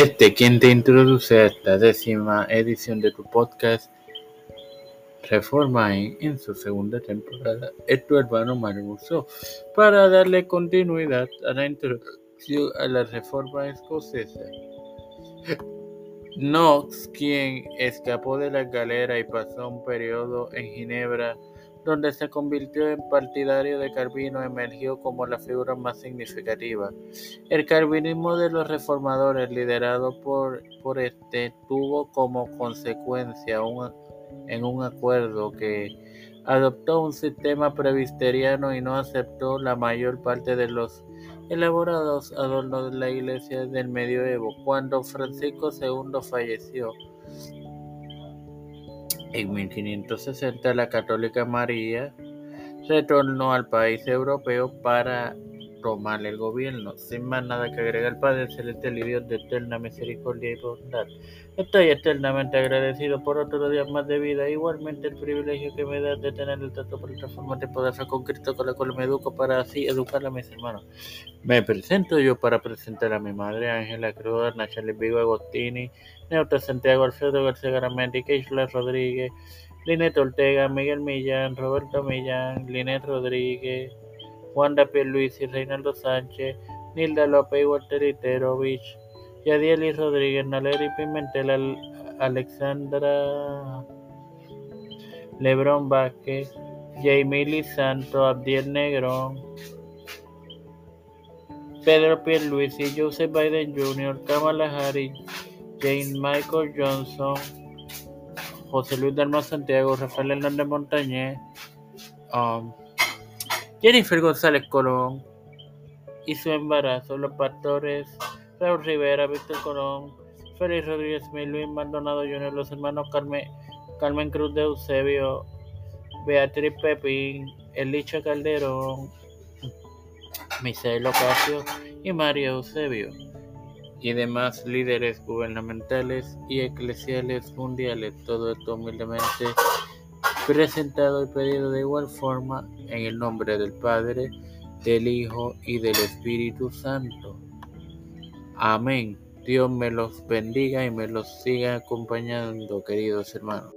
Este quien te introduce a esta décima edición de tu podcast Reforma en, su segunda temporada es tu hermano Mario para darle continuidad a la introducción a la reforma escocesa. Knox, quien escapó de la galera y pasó un periodo en Ginebra donde se convirtió en partidario de Calvino, emergió como la figura más significativa. El calvinismo de los reformadores, liderado por, por este, tuvo como consecuencia un, en un acuerdo que adoptó un sistema presbiteriano y no aceptó la mayor parte de los elaborados adornos de la iglesia del medioevo. Cuando Francisco II falleció, en 1560 la católica María retornó al país europeo para tomar el gobierno. Sin más nada que agregar, Padre Celeste, Dios de eterna misericordia y bondad. Estoy eternamente agradecido por otro día más de vida. Igualmente el privilegio que me da de tener el trato por forma de poder con Cristo con la cual me educo para así educar a mis hermanos. Me presento yo para presentar a mi madre Ángela Cruz, Nacheli Vigo Agostini, Neutra Santiago, Alfredo García Garamendi, Keishla Rodríguez, Linet Ortega, Miguel Millán, Roberto Millán, Linet Rodríguez, Wanda Pierluisi, Reinaldo Sánchez, Nilda López, Walter Iterovich, Yadielis Rodríguez, Naleri Pimentel, Alexandra Lebron Vázquez, Jamie Santo, Abdiel Negrón, Pedro Pierluisi, Joseph Biden Jr., Kamala Harris, Jane Michael Johnson, José Luis Dalma Santiago, Rafael Hernández Montañez, um, Jennifer González Colón y su embarazo, los pastores Raúl Rivera, Víctor Colón, Félix Rodríguez Luis Maldonado Jr., los hermanos Carmen, Carmen Cruz de Eusebio, Beatriz Pepín, Elicha Calderón, Misael Ocasio y María Eusebio y demás líderes gubernamentales y eclesiales mundiales. Todo esto humildemente presentado y pedido de igual forma en el nombre del Padre, del Hijo y del Espíritu Santo. Amén. Dios me los bendiga y me los siga acompañando, queridos hermanos.